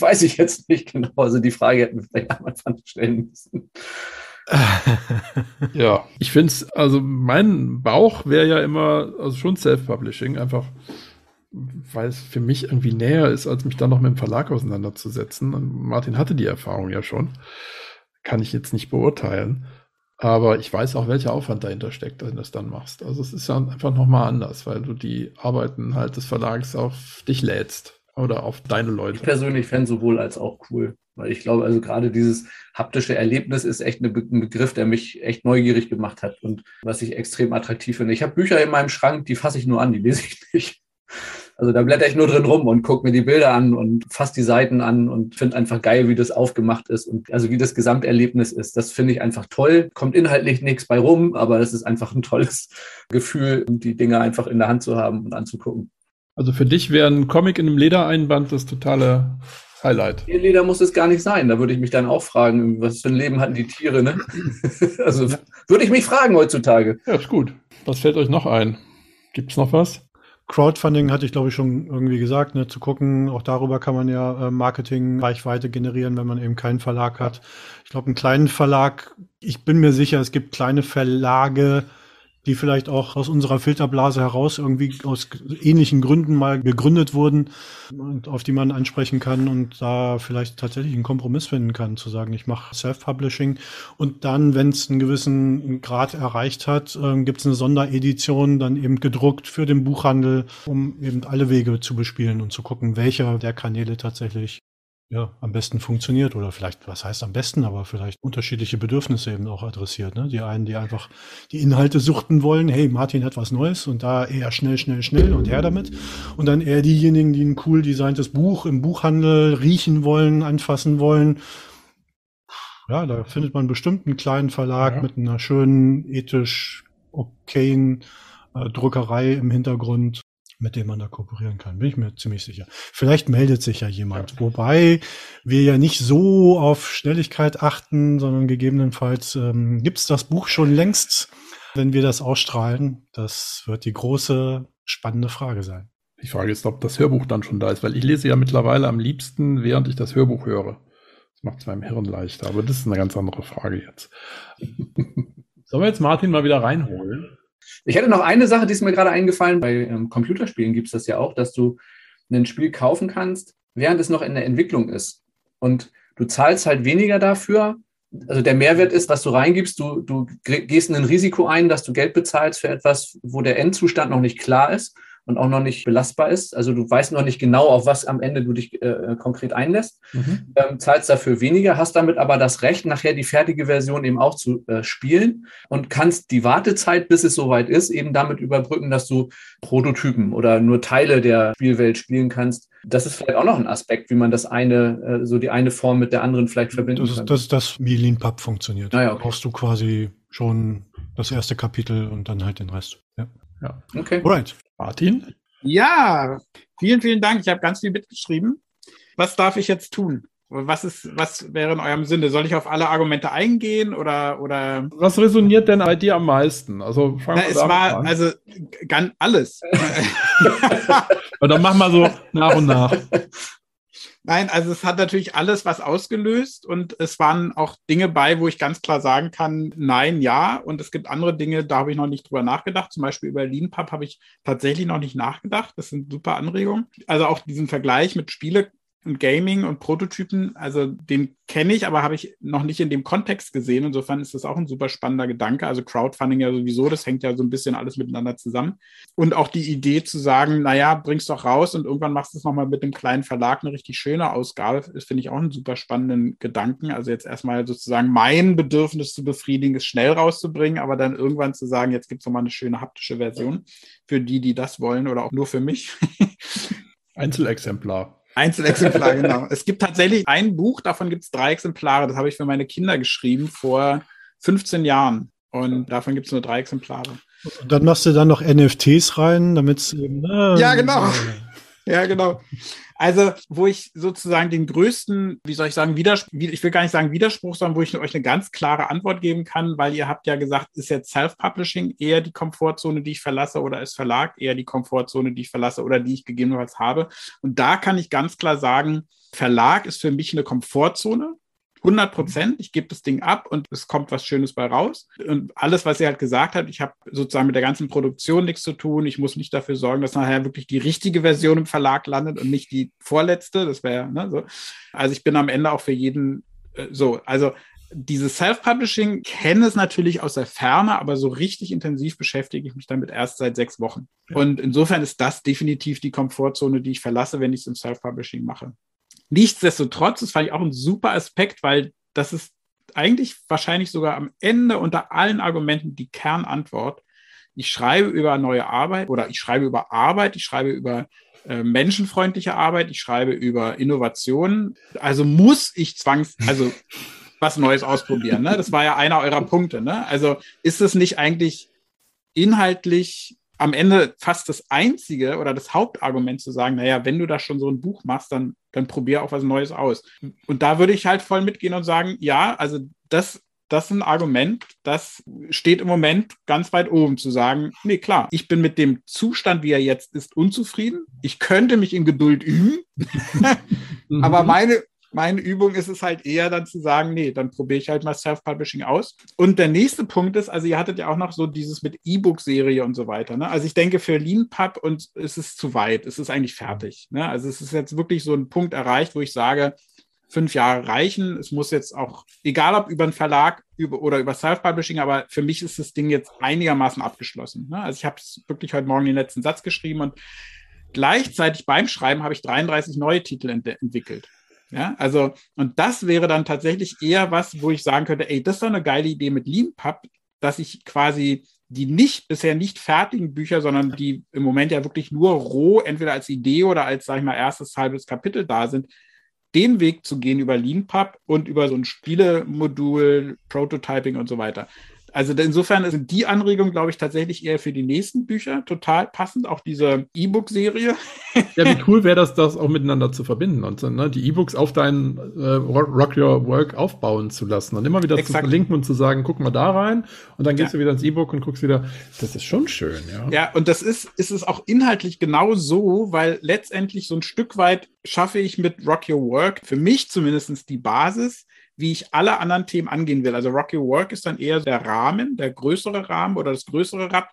weiß ich jetzt nicht genau. Also die Frage hätten wir vielleicht am Anfang stellen müssen. Ja, ich finde es, also mein Bauch wäre ja immer, also schon Self-Publishing, einfach weil es für mich irgendwie näher ist, als mich dann noch mit dem Verlag auseinanderzusetzen. Und Martin hatte die Erfahrung ja schon. Kann ich jetzt nicht beurteilen. Aber ich weiß auch, welcher Aufwand dahinter steckt, wenn du das dann machst. Also es ist ja einfach nochmal anders, weil du die Arbeiten halt des Verlags auf dich lädst oder auf deine Ich Leute. persönlich fände sowohl als auch cool. Weil ich glaube, also gerade dieses haptische Erlebnis ist echt ein Begriff, der mich echt neugierig gemacht hat und was ich extrem attraktiv finde. Ich habe Bücher in meinem Schrank, die fasse ich nur an, die lese ich nicht. Also da blätter ich nur drin rum und gucke mir die Bilder an und fasse die Seiten an und finde einfach geil, wie das aufgemacht ist und also wie das Gesamterlebnis ist. Das finde ich einfach toll. Kommt inhaltlich nichts bei rum, aber das ist einfach ein tolles Gefühl, die Dinge einfach in der Hand zu haben und anzugucken. Also für dich wäre ein Comic in einem Ledereinband das totale Highlight. Tierleder muss es gar nicht sein. Da würde ich mich dann auch fragen, was für ein Leben hatten die Tiere, ne? Also würde ich mich fragen heutzutage. Ja, ist gut. Was fällt euch noch ein? Gibt's noch was? Crowdfunding hatte ich, glaube ich, schon irgendwie gesagt, ne, zu gucken. Auch darüber kann man ja äh, Marketing, Reichweite generieren, wenn man eben keinen Verlag hat. Ich glaube, einen kleinen Verlag, ich bin mir sicher, es gibt kleine Verlage, die vielleicht auch aus unserer Filterblase heraus irgendwie aus ähnlichen Gründen mal gegründet wurden und auf die man ansprechen kann und da vielleicht tatsächlich einen Kompromiss finden kann, zu sagen, ich mache Self-Publishing. Und dann, wenn es einen gewissen Grad erreicht hat, ähm, gibt es eine Sonderedition, dann eben gedruckt für den Buchhandel, um eben alle Wege zu bespielen und zu gucken, welcher der Kanäle tatsächlich ja, am besten funktioniert oder vielleicht, was heißt am besten, aber vielleicht unterschiedliche Bedürfnisse eben auch adressiert. Ne? Die einen, die einfach die Inhalte suchten wollen, hey, Martin hat was Neues und da eher schnell, schnell, schnell und her damit. Und dann eher diejenigen, die ein cool designtes Buch im Buchhandel riechen wollen, anfassen wollen. Ja, da findet man bestimmt einen kleinen Verlag Ja. mit einer schönen, ethisch okayen äh, Druckerei im Hintergrund, mit dem man da kooperieren kann. Bin ich mir ziemlich sicher. Vielleicht meldet sich ja jemand. Wobei wir ja nicht so auf Schnelligkeit achten, sondern gegebenenfalls ähm, gibt's das Buch schon längst, wenn wir das ausstrahlen. Das wird die große, spannende Frage sein. Die Frage ist, ob das Hörbuch dann schon da ist, weil ich lese ja mittlerweile am liebsten, während ich das Hörbuch höre. Das macht es meinem Hirn leichter, aber das ist eine ganz andere Frage jetzt. Sollen wir jetzt Martin mal wieder reinholen? Ich hätte noch eine Sache, die ist mir gerade eingefallen. Bei ähm, Computerspielen gibt es das ja auch, dass du ein Spiel kaufen kannst, während es noch in der Entwicklung ist. Und du zahlst halt weniger dafür. Also der Mehrwert ist, was du reingibst, du, du gehst in ein Risiko ein, dass du Geld bezahlst für etwas, wo der Endzustand noch nicht klar ist und auch noch nicht belastbar ist. Also du weißt noch nicht genau, auf was am Ende du dich äh, konkret einlässt Mhm. ähm, zahlst dafür weniger, hast damit aber das Recht, nachher die fertige Version eben auch zu äh, spielen und kannst die Wartezeit, bis es soweit ist, eben damit überbrücken, dass du Prototypen oder nur Teile der Spielwelt spielen kannst. Das ist vielleicht auch noch ein Aspekt, wie man das eine, äh, so die eine Form mit der anderen vielleicht verbinden Das kann. ist, das Lean Pub funktioniert. Ah ja, Da okay. brauchst du quasi schon das erste Kapitel und dann halt den Rest. Ja. Okay. Alright. Martin? Ja, vielen, vielen Dank. Ich habe ganz viel mitgeschrieben. Was darf ich jetzt tun? Was ist, was wäre in eurem Sinne? Soll ich auf alle Argumente eingehen oder, oder? Was resoniert denn bei dir am meisten? Also fangen Na, wir es war an. also ganz alles. Und dann machen wir so nach und nach. Nein, also es hat natürlich alles was ausgelöst und es waren auch Dinge bei, wo ich ganz klar sagen kann, nein, ja. Und es gibt andere Dinge, da habe ich noch nicht drüber nachgedacht. Zum Beispiel über Lean Pub habe ich tatsächlich noch nicht nachgedacht. Das sind super Anregungen. Also auch diesen Vergleich mit Spiele und Gaming und Prototypen, also den kenne ich, aber habe ich noch nicht in dem Kontext gesehen. Insofern ist das auch ein super spannender Gedanke. Also Crowdfunding ja sowieso, das hängt ja so ein bisschen alles miteinander zusammen. Und auch die Idee zu sagen, naja, bring's doch raus und irgendwann machst du es nochmal mit dem kleinen Verlag eine richtig schöne Ausgabe, ist, finde ich, auch einen super spannenden Gedanken. Also jetzt erstmal sozusagen mein Bedürfnis zu befriedigen, es schnell rauszubringen, aber dann irgendwann zu sagen, jetzt gibt's nochmal eine schöne haptische Version für die, die das wollen oder auch nur für mich. Einzelexemplar. Einzelexemplar, genau. Es gibt tatsächlich ein Buch, davon gibt es drei Exemplare. Das habe ich für meine Kinder geschrieben vor 15 Jahren. Und davon gibt es nur drei Exemplare. Und dann machst du dann noch NFTs rein, damit es eben. Äh, ja, genau. Ja, genau. Also, wo ich sozusagen den größten, wie soll ich sagen, Widerspruch, ich will gar nicht sagen Widerspruch, sondern wo ich euch eine ganz klare Antwort geben kann, weil ihr habt ja gesagt, ist jetzt Self-Publishing eher die Komfortzone, die ich verlasse oder ist Verlag eher die Komfortzone, die ich verlasse oder die ich gegebenenfalls habe. Und da kann ich ganz klar sagen, Verlag ist für mich eine Komfortzone. 100 Prozent, ich gebe das Ding ab und es kommt was Schönes bei raus. Und alles, was ihr halt gesagt habt, ich habe sozusagen mit der ganzen Produktion nichts zu tun. Ich muss nicht dafür sorgen, dass nachher wirklich die richtige Version im Verlag landet und nicht die vorletzte. Das wäre, ne, so. Also ich bin am Ende auch für jeden äh, so. Also dieses Self-Publishing kenne es natürlich aus der Ferne, aber so richtig intensiv beschäftige ich mich damit erst seit sechs Wochen. Ja. Und insofern ist das definitiv die Komfortzone, die ich verlasse, wenn ich es im Self-Publishing mache. Nichtsdestotrotz, das fand ich auch ein super Aspekt, weil das ist eigentlich wahrscheinlich sogar am Ende unter allen Argumenten die Kernantwort. Ich schreibe über neue Arbeit oder ich schreibe über Arbeit, ich schreibe über äh, menschenfreundliche Arbeit, ich schreibe über Innovationen. Also muss ich zwangs, also was Neues ausprobieren. Ne? Das war ja einer eurer Punkte. Ne? Also ist es nicht eigentlich inhaltlich am Ende fast das einzige oder das Hauptargument zu sagen, naja, wenn du da schon so ein Buch machst, dann, dann probier auch was Neues aus. Und da würde ich halt voll mitgehen und sagen, ja, also das, das ist ein Argument, das steht im Moment ganz weit oben zu sagen, nee, klar, ich bin mit dem Zustand, wie er jetzt ist, unzufrieden. Ich könnte mich in Geduld üben, aber meine, meine Übung ist es halt eher dann zu sagen, nee, dann probiere ich halt mal Self-Publishing aus. Und der nächste Punkt ist, also ihr hattet ja auch noch so dieses mit E-Book-Serie und so weiter. Ne? Also ich denke, für LeanPub und es ist zu weit, es ist eigentlich fertig. Ne? Also es ist jetzt wirklich so ein Punkt erreicht, wo ich sage, fünf Jahre reichen. Es muss jetzt auch, egal ob über einen Verlag über, oder über Self-Publishing, aber für mich ist das Ding jetzt einigermaßen abgeschlossen. Ne? Also ich habe wirklich heute Morgen den letzten Satz geschrieben und gleichzeitig beim Schreiben habe ich 33 neue Titel ent entwickelt. Ja, also, und das wäre dann tatsächlich eher was, wo ich sagen könnte, ey, das ist doch eine geile Idee mit LeanPub, dass ich quasi die nicht, bisher nicht fertigen Bücher, sondern die im Moment ja wirklich nur roh, entweder als Idee oder als, sag ich mal, erstes halbes Kapitel da sind, den Weg zu gehen über LeanPub und über so ein Spielemodul, Prototyping und so weiter. Also insofern sind die Anregungen, glaube ich, tatsächlich eher für die nächsten Bücher total passend. Auch diese E-Book-Serie. Ja, wie cool wäre das, das auch miteinander zu verbinden und ne, die E-Books auf deinen äh, Rock Your Work aufbauen zu lassen und immer wieder Exakt. zu verlinken und zu sagen, guck mal da rein und dann gehst ja. du wieder ins E-Book und guckst wieder. Das ist schon schön, ja. Ja, und das ist, ist es auch inhaltlich genau so, weil letztendlich so ein Stück weit schaffe ich mit Rock Your Work für mich zumindest die Basis, wie ich alle anderen Themen angehen will. Also Rocky Work ist dann eher der Rahmen, der größere Rahmen oder das größere Rad.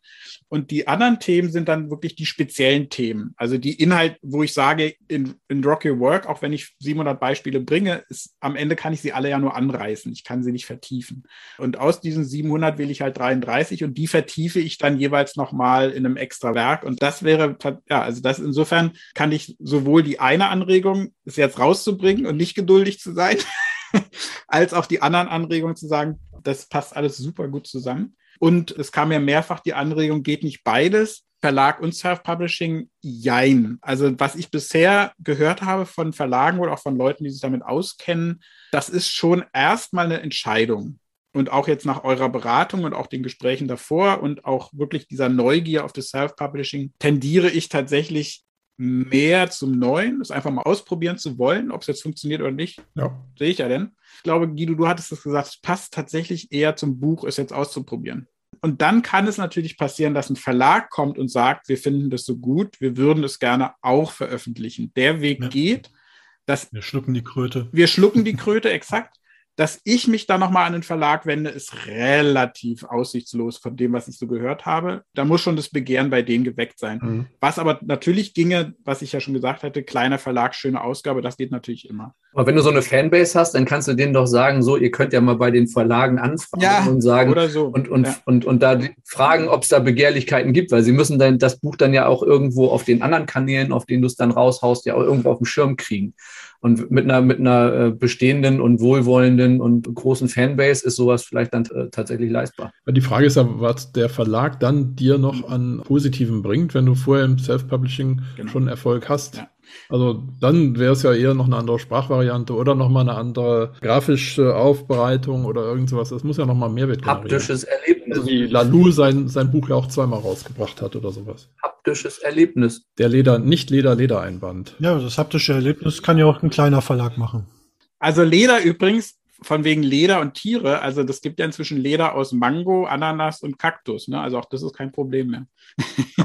Und die anderen Themen sind dann wirklich die speziellen Themen. Also die Inhalt, wo ich sage, in, in Rocky Work, auch wenn ich 700 Beispiele bringe, ist, am Ende kann ich sie alle ja nur anreißen. Ich kann sie nicht vertiefen. Und aus diesen 700 wähle ich halt 33 und die vertiefe ich dann jeweils nochmal in einem extra Werk. Und das wäre, ja, also das insofern kann ich sowohl die eine Anregung, es jetzt rauszubringen und nicht geduldig zu sein, als auch die anderen Anregungen zu sagen, das passt alles super gut zusammen. Und es kam ja mehrfach die Anregung, geht nicht beides? Verlag und Self-Publishing? Jein. Also was ich bisher gehört habe von Verlagen oder auch von Leuten, die sich damit auskennen, das ist schon erstmal eine Entscheidung. Und auch jetzt nach eurer Beratung und auch den Gesprächen davor und auch wirklich dieser Neugier auf das Self-Publishing tendiere ich tatsächlich mehr zum Neuen, das einfach mal ausprobieren zu wollen, ob es jetzt funktioniert oder nicht. Ja. Sehe ich ja denn. Ich glaube, Guido, du hattest es gesagt, es passt tatsächlich eher zum Buch, es jetzt auszuprobieren. Und dann kann es natürlich passieren, dass ein Verlag kommt und sagt, wir finden das so gut, wir würden es gerne auch veröffentlichen. Der Weg ja. geht, dass. Wir schlucken die Kröte. Wir schlucken die Kröte, exakt dass ich mich da nochmal an den Verlag wende, ist relativ aussichtslos von dem, was ich so gehört habe. Da muss schon das Begehren bei denen geweckt sein. Mhm. Was aber natürlich ginge, was ich ja schon gesagt hatte, kleiner Verlag, schöne Ausgabe, das geht natürlich immer. Aber wenn du so eine Fanbase hast, dann kannst du denen doch sagen, so, ihr könnt ja mal bei den Verlagen anfragen ja, und sagen oder so. und, und, ja. und, und, und da fragen, ob es da Begehrlichkeiten gibt, weil sie müssen dann das Buch dann ja auch irgendwo auf den anderen Kanälen, auf denen du es dann raushaust, ja auch irgendwo auf dem Schirm kriegen. Und mit einer, mit einer äh, bestehenden und wohlwollenden und großen Fanbase ist sowas vielleicht dann äh, tatsächlich leistbar. Die Frage ist ja, was der Verlag dann dir noch an Positiven bringt, wenn du vorher im Self-Publishing genau. schon Erfolg hast. Ja. Also dann wäre es ja eher noch eine andere Sprachvariante oder nochmal eine andere grafische Aufbereitung oder irgend sowas. Das muss ja nochmal Mehrwert generieren. Haptisches Erlebnis Erlebnis. So wie Lalou sein, sein Buch ja auch zweimal rausgebracht hat oder sowas. Haptisches Erlebnis. Der Leder, nicht Leder-Leder-Einband. Ja, das haptische Erlebnis kann ja auch ein kleiner Verlag machen. Also Leder übrigens, von wegen Leder und Tiere, also das gibt ja inzwischen Leder aus Mango, Ananas und Kaktus. Ne? Also auch das ist kein Problem mehr.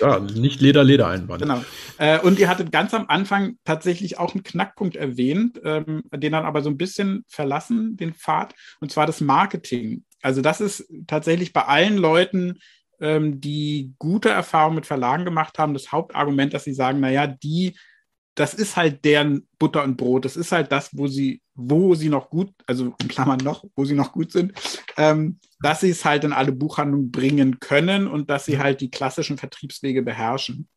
Ja, nicht Leder-Leder-Einband. Genau. Äh, und ihr hattet ganz am Anfang tatsächlich auch einen Knackpunkt erwähnt, ähm, den dann aber so ein bisschen verlassen, den Pfad, und zwar das Marketing. Also das ist tatsächlich bei allen Leuten, ähm, die gute Erfahrungen mit Verlagen gemacht haben, das Hauptargument, dass sie sagen, naja, die das ist halt deren Butter und Brot. Das ist halt das, wo sie, wo sie noch gut, also in Klammern noch, wo sie noch gut sind, ähm, dass sie es halt in alle Buchhandlungen bringen können und dass sie halt die klassischen Vertriebswege beherrschen.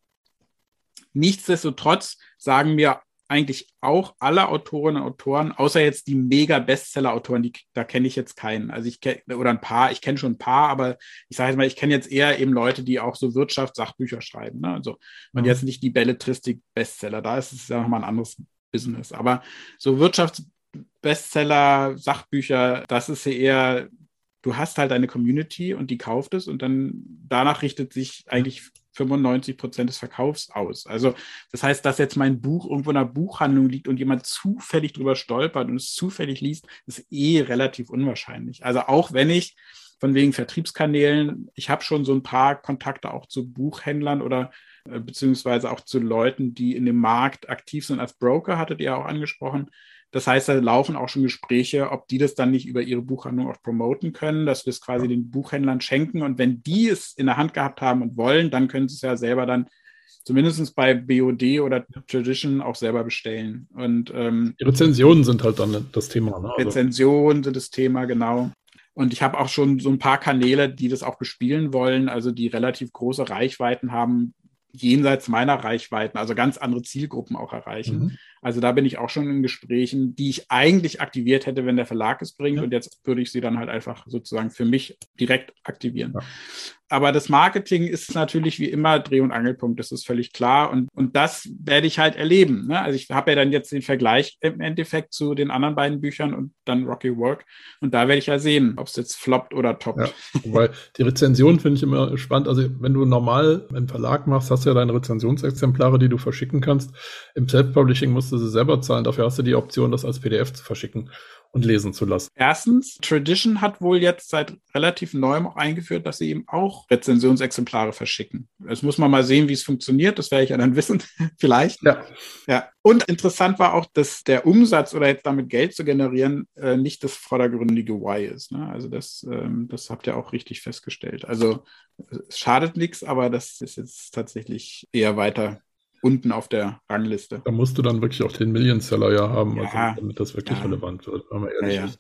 Nichtsdestotrotz sagen mir eigentlich auch alle Autorinnen und Autoren, außer jetzt die mega Bestseller-Autoren, die, da kenne ich jetzt keinen. Also ich kenne, oder ein paar, ich kenne schon ein paar, aber ich sage jetzt mal, ich kenne jetzt eher eben Leute, die auch so Wirtschaftssachbücher schreiben. Ne? Also und Mhm. jetzt nicht die Belletristik-Bestseller, da ist es ja nochmal ein anderes Business. Aber so Wirtschaftsbestseller, Sachbücher, das ist ja eher, du hast halt eine Community und die kauft es und dann danach richtet sich eigentlich 95 Prozent des Verkaufs aus. Also das heißt, dass jetzt mein Buch irgendwo in einer Buchhandlung liegt und jemand zufällig drüber stolpert und es zufällig liest, ist eh relativ unwahrscheinlich. Also auch wenn ich von wegen Vertriebskanälen, ich habe schon so ein paar Kontakte auch zu Buchhändlern oder beziehungsweise auch zu Leuten, die in dem Markt aktiv sind als Broker, hattet ihr auch angesprochen. Das heißt, da laufen auch schon Gespräche, ob die das dann nicht über ihre Buchhandlung auch promoten können, dass wir es quasi den Buchhändlern schenken. Und wenn die es in der Hand gehabt haben und wollen, dann können sie es ja selber dann zumindest bei BOD oder Tradition auch selber bestellen. Und ähm, Rezensionen sind halt dann das Thema. Ne? Also, Rezensionen sind das Thema, genau. Und ich habe auch schon so ein paar Kanäle, die das auch bespielen wollen, also die relativ große Reichweiten haben, jenseits meiner Reichweiten, also ganz andere Zielgruppen auch erreichen. Mhm. Also da bin ich auch schon in Gesprächen, die ich eigentlich aktiviert hätte, wenn der Verlag es bringt. Ja. Und jetzt würde ich sie dann halt einfach sozusagen für mich direkt aktivieren. Ja. Aber das Marketing ist natürlich wie immer Dreh- und Angelpunkt, das ist völlig klar. Und, und das werde ich halt erleben. Ne? Also ich habe ja dann jetzt den Vergleich im Endeffekt zu den anderen beiden Büchern und dann Rocky Work. Und da werde ich ja sehen, ob es jetzt floppt oder toppt. Ja. Wobei die Rezension finde ich immer spannend. Also wenn du normal einen Verlag machst, hast du ja deine Rezensionsexemplare, die du verschicken kannst. Im Self-Publishing musst du sie selber zahlen. Dafür hast du die Option, das als PDF zu verschicken und lesen zu lassen. Erstens, Tradition hat wohl jetzt seit relativ neuem auch eingeführt, dass sie eben auch Rezensionsexemplare verschicken. Das muss man mal sehen, wie es funktioniert. Das werde ich ja dann wissen, vielleicht. Ja. Ja. Und interessant war auch, dass der Umsatz oder jetzt damit Geld zu generieren äh, nicht das vordergründige Why ist. Ne? Also das, ähm, das habt ihr auch richtig festgestellt. Also es schadet nichts, aber das ist jetzt tatsächlich eher weiter unten auf der Rangliste. Da musst du dann wirklich auch den Million-Seller ja haben, Ja. also, damit das wirklich Ja. relevant wird, wenn man ehrlich Ja, ja. ist.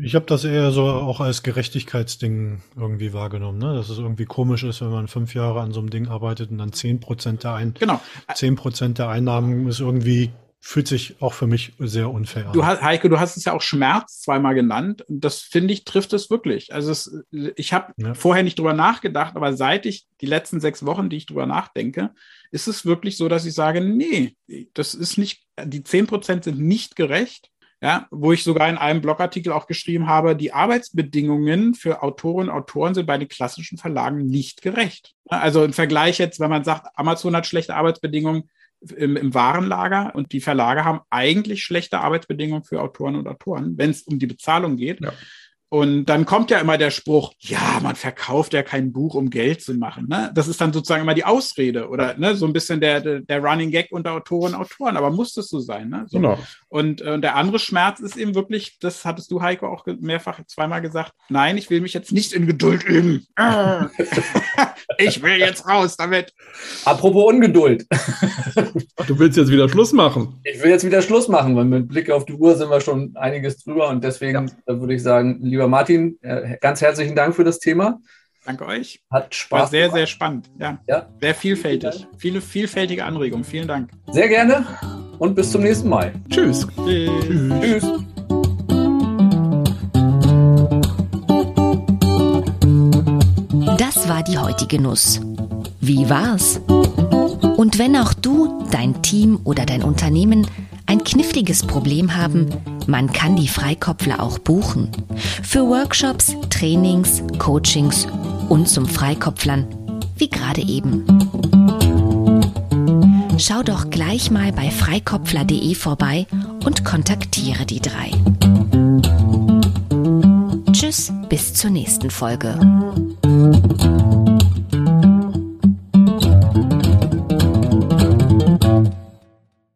Ich habe das eher so auch als Gerechtigkeitsding irgendwie wahrgenommen, ne? Dass es irgendwie komisch ist, wenn man fünf Jahre an so einem Ding arbeitet und dann zehn Prozent der, Ein Genau. 10 der Einnahmen ist irgendwie, fühlt sich auch für mich sehr unfair Du an. hast, Heike, du hast es ja auch Schmerz zweimal genannt. Und das finde ich, trifft es wirklich. Also es, ich habe Ja. vorher nicht drüber nachgedacht, aber seit ich die letzten sechs Wochen, die ich drüber nachdenke, ist es wirklich so, dass ich sage, nee, das ist nicht, die 10% sind nicht gerecht. Ja, wo ich sogar in einem Blogartikel auch geschrieben habe, die Arbeitsbedingungen für Autorinnen und Autoren sind bei den klassischen Verlagen nicht gerecht. Also im Vergleich jetzt, wenn man sagt, Amazon hat schlechte Arbeitsbedingungen, im, im Warenlager und die Verlage haben eigentlich schlechte Arbeitsbedingungen für Autoren und Autoren, wenn es um die Bezahlung geht. Ja. Und dann kommt ja immer der Spruch, ja, man verkauft ja kein Buch, um Geld zu machen. Ne? Das ist dann sozusagen immer die Ausrede oder ne, so ein bisschen der, der, Running Gag unter Autoren und Autoren. Aber muss das so sein? Ne? So. Genau. Und äh, der andere Schmerz ist eben wirklich, das hattest du, Heiko, auch mehrfach zweimal gesagt, nein, ich will mich jetzt nicht in Geduld üben. Ich will jetzt raus damit. Apropos Ungeduld. Du willst jetzt wieder Schluss machen. Ich will jetzt wieder Schluss machen, weil mit Blick auf die Uhr sind wir schon einiges drüber und deswegen äh, würde ich sagen, lieber Martin, äh, ganz herzlichen Dank für das Thema. Danke euch. Hat War Spaß sehr, gemacht. sehr spannend. Ja, Ja, sehr vielfältig. Viele vielfältige Anregungen. Vielen Dank. sehr gerne und bis zum nächsten Mal. Tschüss. Tschüss. Das war die heutige Nuss. Wie war's? Und wenn auch du, dein Team oder dein Unternehmen ein kniffliges Problem haben, man kann die Freikopfler auch buchen. Für Workshops, Trainings, Coachings und zum Freikopflern, wie gerade eben. Schau doch gleich mal bei freikopfler.de vorbei und kontaktiere die drei. Tschüss, bis zur nächsten Folge.